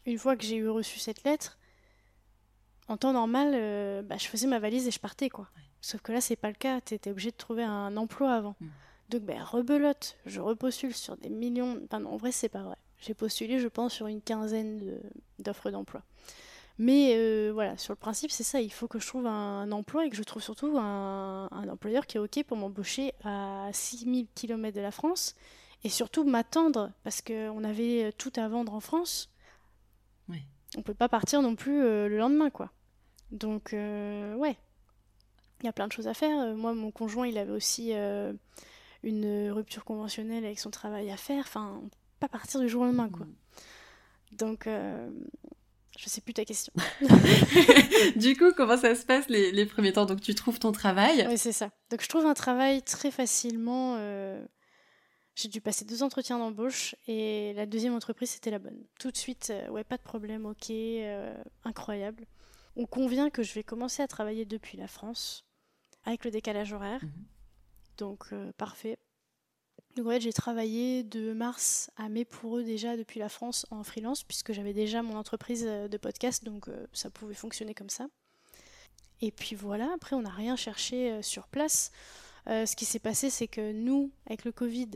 une fois que j'ai eu reçu cette lettre en temps normal bah, je faisais ma valise et je partais quoi Sauf que là, c'est pas le cas. Tu étais obligé de trouver un emploi avant. Mm. Donc, ben, rebelote. Je repostule sur des millions. Enfin, non, en vrai, c'est pas vrai. J'ai postulé, je pense, sur une quinzaine d'offres d'emploi. Mais euh, voilà, sur le principe, c'est ça. Il faut que je trouve un, emploi et que je trouve surtout un, employeur qui est OK pour m'embaucher à 6000 km de la France. Et surtout m'attendre, parce qu'on avait tout à vendre en France. Oui. On peut pas partir non plus euh, le lendemain, quoi. Donc, euh, ouais, il y a plein de choses à faire. Moi, mon conjoint, il avait aussi une rupture conventionnelle avec son travail à faire. Enfin, pas partir du jour au lendemain, quoi. Mm. Donc, je sais plus ta question. du coup, comment ça se passe les, premiers temps? Donc, tu trouves ton travail Oui, c'est ça. Donc, je trouve un travail très facilement. J'ai dû passer deux entretiens d'embauche et la deuxième entreprise, c'était la bonne. Tout de suite, ouais, pas de problème, ok, incroyable. On convient que je vais commencer à travailler depuis la France avec le décalage horaire. Mhm. Donc euh, parfait. Donc en fait, j'ai travaillé de mars à mai pour eux déjà depuis la France en freelance, puisque j'avais déjà mon entreprise euh, de podcast, donc euh, ça pouvait fonctionner comme ça. Et puis voilà, après on n'a rien cherché sur place. ce qui s'est passé, c'est que nous, avec le Covid,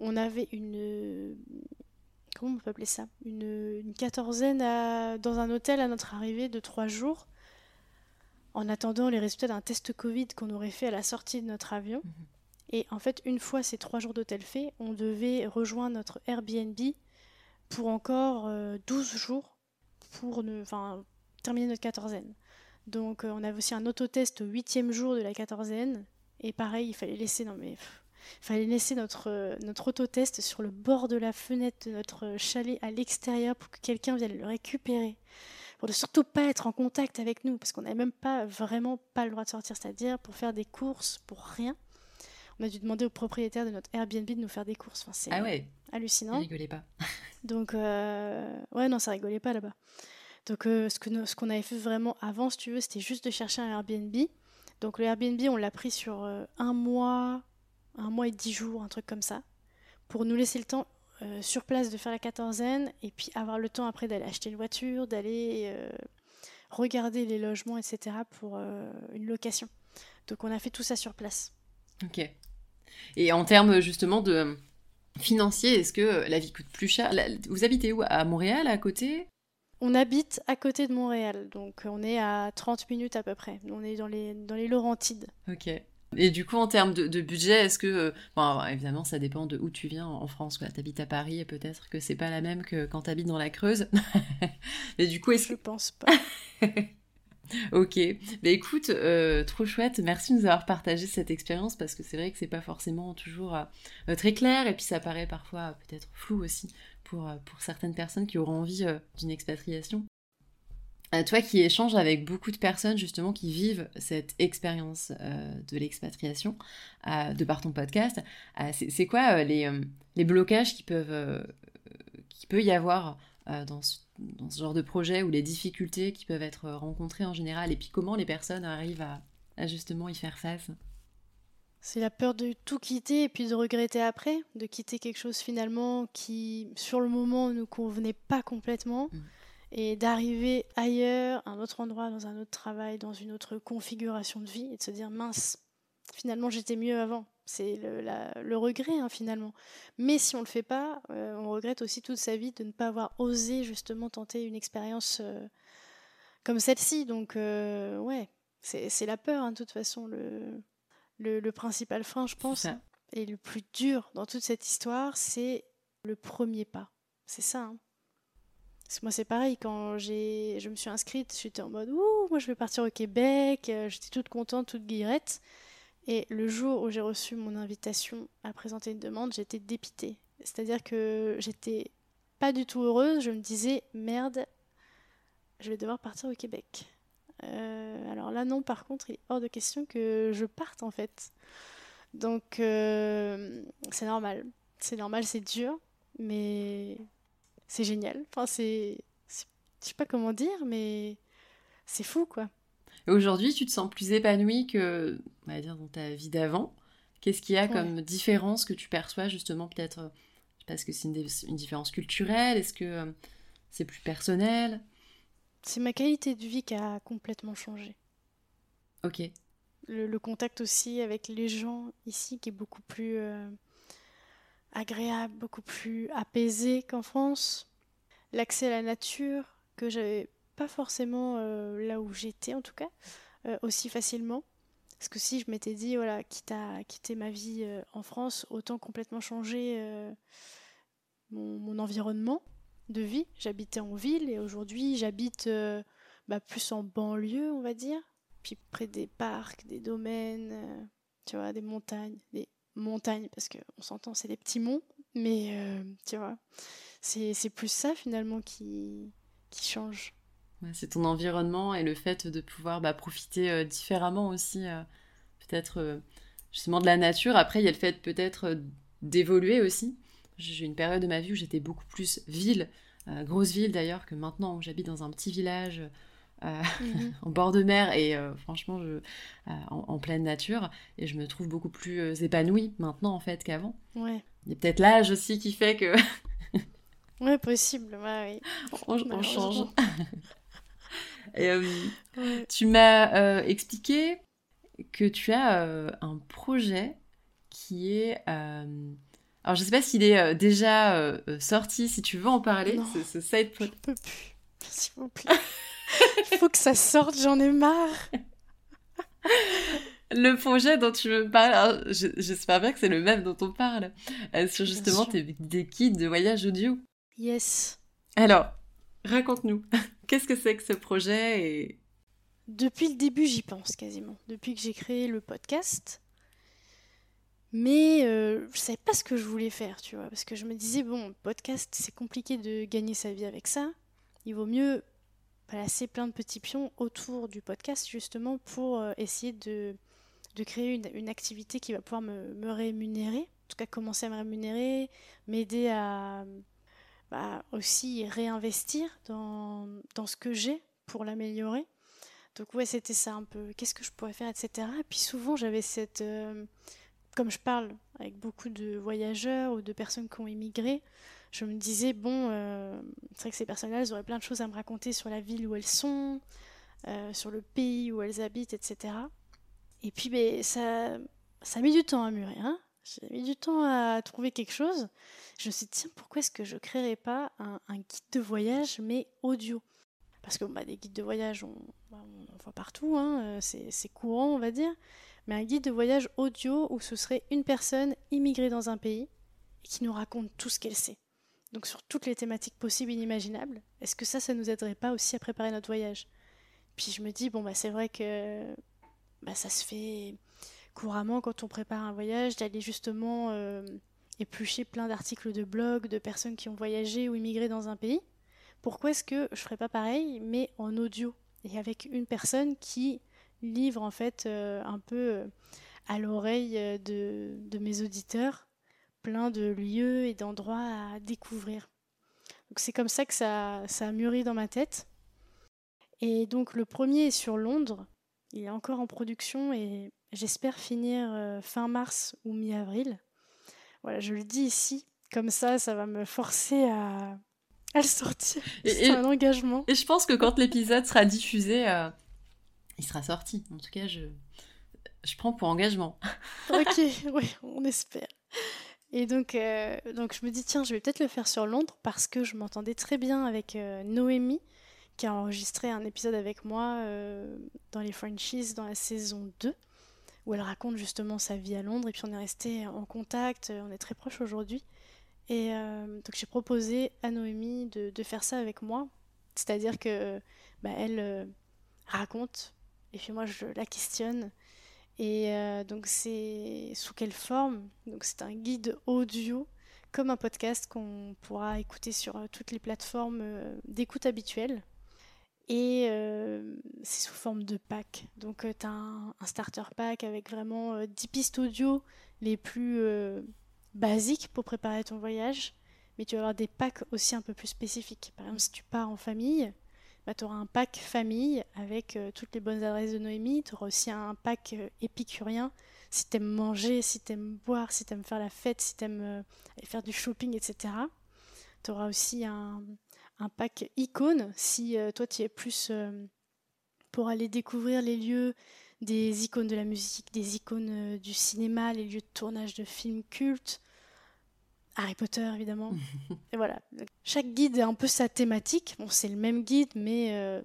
on avait une... Comment on peut appeler ça? Une, quatorzaine dans un hôtel à notre arrivée de trois jours en attendant les résultats d'un test Covid qu'on aurait fait à la sortie de notre avion. Mhm. Et en fait, une fois ces trois jours d'hôtel faits, on devait rejoindre notre Airbnb pour encore 12 euh, jours pour ne, terminer notre quatorzaine. Donc euh, on avait aussi un autotest au huitième jour de la quatorzaine. Et pareil, il fallait laisser, non notre, euh, notre autotest sur le bord de la fenêtre de notre chalet à l'extérieur pour que quelqu'un vienne le récupérer pour ne surtout pas être en contact avec nous, parce qu'on n'avait même pas vraiment pas le droit de sortir, c'est-à-dire pour faire des courses, pour rien. On a dû demander au propriétaire de notre Airbnb de nous faire des courses. Enfin, c'est ah ouais. hallucinant. rigolait pas. Donc, euh, ouais, non, ça rigolait pas là-bas. Donc, euh, ce qu'on ce qu'on avait fait vraiment avant, si tu veux, c'était juste de chercher un Airbnb. Donc, le Airbnb, on l'a pris sur euh, un mois, un mois et dix jours, un truc comme ça, pour nous laisser le temps sur place de faire la quatorzaine et puis avoir le temps après d'aller acheter une voiture, d'aller regarder les logements, etc. pour une location. Donc on a fait tout ça sur place. Ok. Et en termes justement de financier, est-ce que la vie coûte plus cher? Vous habitez où? À Montréal, à côté? On habite à côté de Montréal, donc on est à 30 minutes à peu près. On est dans les, dans les Laurentides. Ok. Et du coup, en termes de, budget, est-ce que. Euh, bon, évidemment, ça dépend de où tu viens en France. Tu habites à Paris et peut-être que c'est pas la même que quand tu habites dans la Creuse. Mais du coup, est-ce Je pense pas. ok. Mais écoute, euh, trop chouette. Merci de nous avoir partagé cette expérience parce que c'est vrai que c'est pas forcément toujours euh, très clair et puis ça paraît parfois peut-être flou aussi pour, pour certaines personnes qui auront envie d'une expatriation. toi qui échanges avec beaucoup de personnes justement qui vivent cette expérience de l'expatriation de par ton podcast, c'est quoi les, les, blocages qui peuvent qui peut y avoir dans ce, dans, ce, genre de projet ou les difficultés qui peuvent être rencontrées en général et puis comment les personnes arrivent à, à justement y faire face c'est la peur de tout quitter et puis de regretter après, de quitter quelque chose finalement qui, sur le moment, ne nous convenait pas complètement, mm. et d'arriver ailleurs, à un autre endroit, dans un autre travail, dans une autre configuration de vie, et de se dire mince, finalement j'étais mieux avant. C'est le, regret hein, finalement. Mais si on ne le fait pas, euh, on regrette aussi toute sa vie de ne pas avoir osé justement tenter une expérience euh, comme celle-ci. Donc euh, ouais, c'est la peur hein, de toute façon. Le, le, principal frein, je pense, et le plus dur dans toute cette histoire, c'est le premier pas. C'est ça. Hein. Parce que moi, c'est pareil, quand j'ai, je me suis inscrite, j'étais en mode Ouh, moi je vais partir au Québec, euh, j'étais toute contente, toute guillerette. Et le jour où j'ai reçu mon invitation à présenter une demande, j'étais dépitée. C'est-à-dire que j'étais pas du tout heureuse, je me disais Merde, je vais devoir partir au Québec. Euh, alors là, non, par contre, il est hors de question que je parte en fait. Donc, euh, c'est normal. C'est normal, c'est dur, mais c'est génial. Enfin, c'est. Je sais pas comment dire, mais c'est fou quoi. Et aujourd'hui, tu te sens plus épanouie que, on va dire, dans ta vie d'avant. Qu'est-ce qu'il y a comme différence que tu perçois justement peut-être parce que c'est une, une, différence culturelle? Est-ce que euh, c'est plus personnel? C'est ma qualité de vie qui a complètement changé. Ok. Le, contact aussi avec les gens ici qui est beaucoup plus euh, agréable, beaucoup plus apaisé qu'en France. L'accès à la nature que j'avais pas forcément euh, là où j'étais en tout cas euh, aussi facilement. Parce que si je m'étais dit voilà quitte à quitter ma vie en France, autant complètement changer mon environnement de vie. J'habitais en ville et aujourd'hui j'habite euh, bah, plus en banlieue, on va dire. Puis près des parcs, des domaines, euh, tu vois, des montagnes. Des montagnes, parce qu'on s'entend, c'est des petits monts, mais euh, tu vois, c'est plus ça finalement qui, qui change. C'est ton environnement et le fait de pouvoir bah, profiter différemment aussi, peut-être justement de la nature. Après, il y a le fait peut-être d'évoluer aussi. J'ai eu une période de ma vie où j'étais beaucoup plus ville, euh, grosse ville d'ailleurs, que maintenant où j'habite dans un petit village euh, mhm. en bord de mer et euh, franchement je, en, pleine nature. Et je me trouve beaucoup plus épanouie maintenant en fait qu'avant. Ouais. Il y a peut-être l'âge aussi qui fait que. ouais, possible, ouais, oui. on, change. et, Tu m'as expliqué que tu as un projet qui est alors, je sais pas s'il est euh, déjà euh, euh, sorti, si tu veux en parler, ce, side Je peux plus, s'il vous plaît. Il faut que ça sorte, j'en ai marre. le projet dont tu me parles, j'espère bien que c'est le même dont on parle, sur justement tes, des guides de voyage audio. Yes. Alors, raconte-nous, qu'est-ce que c'est que ce projet et... Depuis le début, j'y pense quasiment. Depuis que j'ai créé le podcast, mais euh, je savais pas ce que je voulais faire, tu vois, parce que je me disais, bon, podcast, c'est compliqué de gagner sa vie avec ça. Il vaut mieux placer plein de petits pions autour du podcast, justement, pour euh, essayer de, de créer une, une, activité qui va pouvoir me, me, rémunérer, en tout cas commencer à me rémunérer, m'aider à bah, aussi réinvestir dans, dans ce que j'ai pour l'améliorer. Donc ouais, c'était ça un peu, qu'est-ce que je pourrais faire, etc. Et puis souvent, j'avais cette... Euh, comme je parle avec beaucoup de voyageurs ou de personnes qui ont immigré, je me disais, bon, euh, c'est vrai que ces personnes-là, elles auraient plein de choses à me raconter sur la ville où elles sont, euh, sur le pays où elles habitent, etc. Et puis, ben, ça, ça a mis du temps à mûrir. Hein J'ai mis du temps à trouver quelque chose. Je me suis dit, tiens, pourquoi est-ce que je ne créerais pas un, guide de voyage, mais audio? Parce que bah, des guides de voyage, on, bah, on voit partout, hein, euh, c'est courant, on va dire mais un guide de voyage audio où ce serait une personne immigrée dans un pays et qui nous raconte tout ce qu'elle sait. Donc sur toutes les thématiques possibles et inimaginables. Est-ce que ça, ça nous aiderait pas aussi à préparer notre voyage? Puis je me dis, bon, bah, c'est vrai que bah, ça se fait couramment quand on prépare un voyage, d'aller justement euh, éplucher plein d'articles de blog de personnes qui ont voyagé ou immigré dans un pays pourquoi est-ce que je ferais pas pareil, mais en audio et avec une personne qui livre en fait un peu à l'oreille de, de mes auditeurs plein de lieux et d'endroits à découvrir. Donc c'est comme ça que ça, ça a mûri dans ma tête. Et donc le premier est sur Londres. Il est encore en production et j'espère finir euh, fin mars ou mi-avril. Voilà, je le dis ici. Comme ça, ça va me forcer à, à le sortir. C'est un engagement. Et je pense que quand l'épisode sera diffusé, euh, il sera sorti. En tout cas, je, je prends pour engagement. ok, oui, on espère. Et donc, euh, donc je me dis, tiens, je vais peut-être le faire sur Londres parce que je m'entendais très bien avec euh, Noémie, qui a enregistré un épisode avec moi euh, dans les Frenchies dans la saison 2, où elle raconte justement sa vie à Londres. Et puis on est resté en contact, on est très proches aujourd'hui. Et donc j'ai proposé à Noémie de, faire ça avec moi. C'est-à-dire que bah, elle raconte, et puis moi je la questionne. Et euh, donc c'est sous quelle forme? Donc c'est un guide audio comme un podcast qu'on pourra écouter sur euh, toutes les plateformes euh, d'écoute habituelles. Et c'est sous forme de pack. Donc tu as un, starter pack avec vraiment 10 pistes audio les plus basiques pour préparer ton voyage. Mais tu vas avoir des packs aussi un peu plus spécifiques. Par exemple, si tu pars en famille, bah, tu auras un pack famille avec euh, toutes les bonnes adresses de Noémie. Tu auras aussi un pack euh, épicurien si tu aimes manger, si tu aimes boire, si tu aimes faire la fête, si tu aimes euh, faire du shopping, etc. Tu auras aussi un, un pack icône si toi tu es plus pour aller découvrir les lieux des icônes de la musique, des icônes du cinéma, les lieux de tournage de films cultes. Harry Potter, évidemment. et voilà. Chaque guide est un peu sa thématique. Bon, c'est le même guide, mais euh,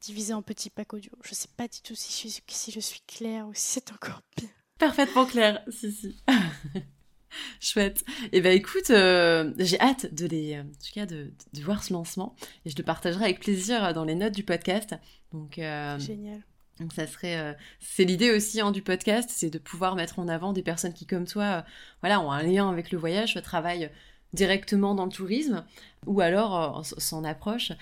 divisé en petits packs audio. Je sais pas du tout si je, si je suis claire ou si c'est encore pire. Parfaitement clair, si, si. Chouette. Et eh ben écoute, euh, j'ai hâte de les, en tout cas de, de, voir ce lancement et je le partagerai avec plaisir dans les notes du podcast. Donc euh, génial. Donc ça serait, euh, c'est l'idée aussi hein, du podcast, c'est de pouvoir mettre en avant des personnes qui comme toi, euh, voilà, ont un lien avec le voyage, travaillent directement dans le tourisme ou alors euh, s'en approchent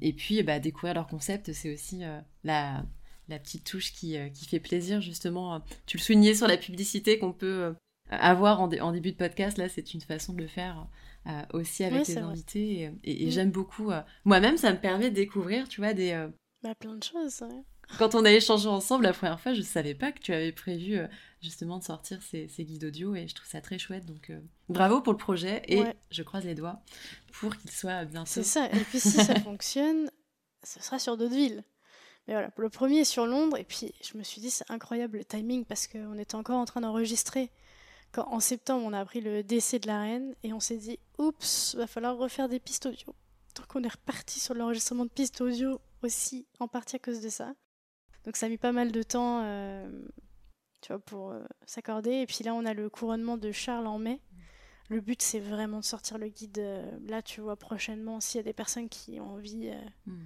et puis bah, découvrir leur concept, c'est aussi la, la, petite touche qui, qui, fait plaisir justement. Tu le soulignais sur la publicité qu'on peut avoir en, en, début de podcast, là c'est une façon de le faire. aussi avec les invités et, mm. j'aime beaucoup moi-même ça me permet de découvrir tu vois des bah, plein de choses ouais. Quand on a échangé ensemble la première fois, je ne savais pas que tu avais prévu euh, justement de sortir ces, guides audio et je trouve ça très chouette. Donc euh, bravo pour le projet et je croise les doigts pour qu'il soit bientôt. C'est ça. Et puis si ça fonctionne, ce sera sur d'autres villes. Mais voilà, le premier est sur Londres et puis je me suis dit c'est incroyable le timing parce qu'on était encore en train d'enregistrer. En septembre on a appris le décès de la reine et on s'est dit oups, va falloir refaire des pistes audio. Donc on est reparti sur l'enregistrement de pistes audio aussi en partie à cause de ça. Donc ça a mis pas mal de temps euh, tu vois, pour euh, s'accorder. Et puis là, on a le couronnement de Charles en mai. Le but, c'est vraiment de sortir le guide euh, là, tu vois, prochainement, s'il y a des personnes qui ont envie hmm.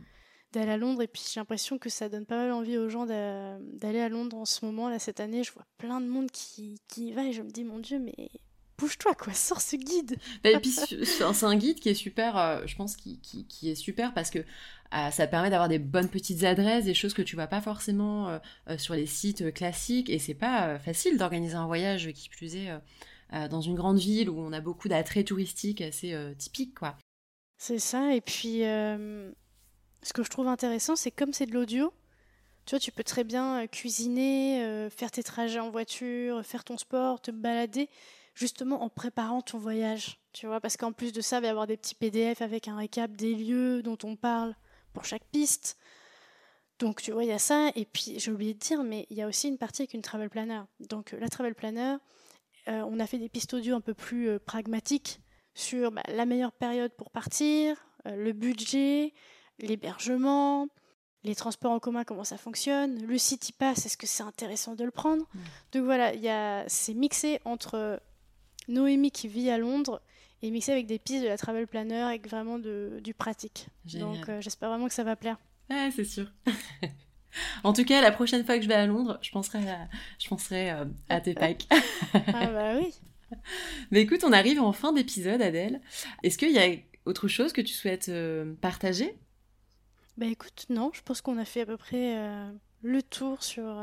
D'aller à Londres. Et puis j'ai l'impression que ça donne pas mal envie aux gens d'aller à Londres en ce moment. Là, cette année, je vois plein de monde qui, qui y va et je me dis, mon Dieu, mais bouge-toi, quoi, sors ce guide. Bah, et puis, c'est un guide qui est super, euh, je pense, qui, qui, est super parce que euh, ça permet d'avoir des bonnes petites adresses, des choses que tu vois pas forcément euh, sur les sites classiques. Et c'est pas facile d'organiser un voyage qui plus est dans une grande ville où on a beaucoup d'attraits touristiques assez typiques, quoi. C'est ça. Et puis, ce que je trouve intéressant, c'est comme c'est de l'audio. Tu vois, tu peux très bien cuisiner, faire tes trajets en voiture, faire ton sport, te balader justement en préparant ton voyage, tu vois, parce qu'en plus de ça, il va y avoir des petits PDF avec un récap des lieux dont on parle pour chaque piste. Donc tu vois, il y a ça, et puis j'ai oublié de dire, mais il y a aussi une partie avec une travel planner. Donc la travel planner, euh, on a fait des pistes audio un peu plus euh, pragmatiques sur bah, la meilleure période pour partir, euh, le budget, l'hébergement, les transports en commun, comment ça fonctionne, le City Pass, est-ce que c'est intéressant de le prendre? Donc voilà, c'est mixé entre Noémie qui vit à Londres et mixé avec des pistes de la travel planner avec vraiment de, du pratique. Donc euh, j'espère vraiment que ça va plaire. Ouais, c'est sûr. en tout cas, la prochaine fois que je vais à Londres, je penserai à, je penserai, euh, à tes packs. ah bah oui. Mais écoute, on arrive en fin d'épisode, Adèle. Est-ce qu'il y a autre chose que tu souhaites partager? Bah écoute, non, je pense qu'on a fait à peu près le tour sur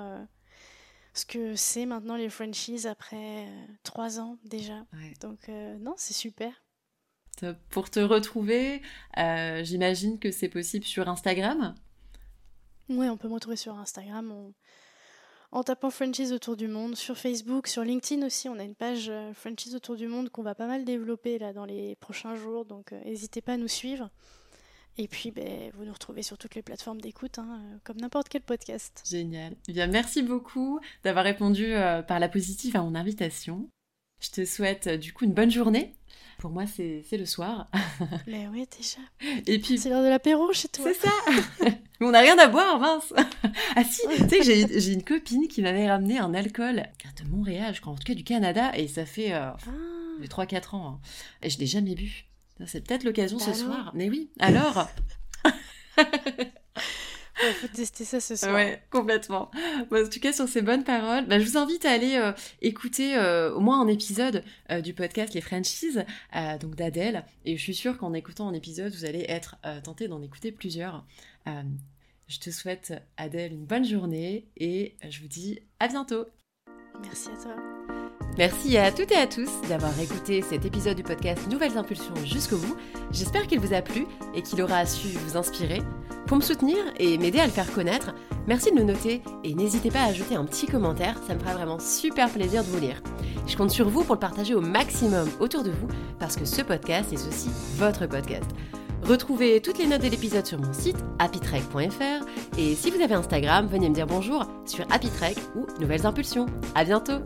ce que c'est maintenant les franchises après trois ans déjà. Donc non, c'est super. Pour te retrouver, j'imagine que c'est possible sur Instagram Oui, on peut me retrouver sur Instagram en tapant Franchise autour du monde, sur Facebook, sur LinkedIn aussi. On a une page Franchise autour du monde qu'on va pas mal développer là dans les prochains jours, donc n'hésitez pas à nous suivre. Et puis, ben, vous nous retrouvez sur toutes les plateformes d'écoute, hein, comme n'importe quel podcast. Génial. Eh bien, merci beaucoup d'avoir répondu euh, par la positive à mon invitation. Je te souhaite euh, du coup une bonne journée. Pour moi, c'est le soir. Mais oui, déjà. Et puis. C'est l'heure de l'apéro chez toi. C'est ça Mais on n'a rien à boire, mince Ah si, tu sais, j'ai une copine qui m'avait ramené un alcool de Montréal, je crois, en tout cas du Canada, et ça fait euh, ah. 3-4 ans. Hein. Et je l'ai jamais bu. C'est peut-être l'occasion ce bah soir. Mais oui, alors Il faut tester ça ce soir. Ouais, complètement. en tout cas, sur ces bonnes paroles, bah, je vous invite à aller euh, écouter euh, au moins un épisode euh, du podcast Les Frenchies, donc d'Adèle. Et je suis sûre qu'en écoutant un épisode, vous allez être tenté d'en écouter plusieurs. je te souhaite, Adèle, une bonne journée et je vous dis à bientôt. Merci à toi. Merci à toutes et à tous d'avoir écouté cet épisode du podcast Nouvelles Impulsions jusqu'au bout. J'espère qu'il vous a plu et qu'il aura su vous inspirer. Pour me soutenir et m'aider à le faire connaître, merci de le noter et n'hésitez pas à ajouter un petit commentaire, ça me fera vraiment super plaisir de vous lire. Je compte sur vous pour le partager au maximum autour de vous parce que ce podcast est aussi votre podcast. Retrouvez toutes les notes de l'épisode sur mon site happytrek.fr et si vous avez Instagram, venez me dire bonjour sur happytrek ou Nouvelles Impulsions. À bientôt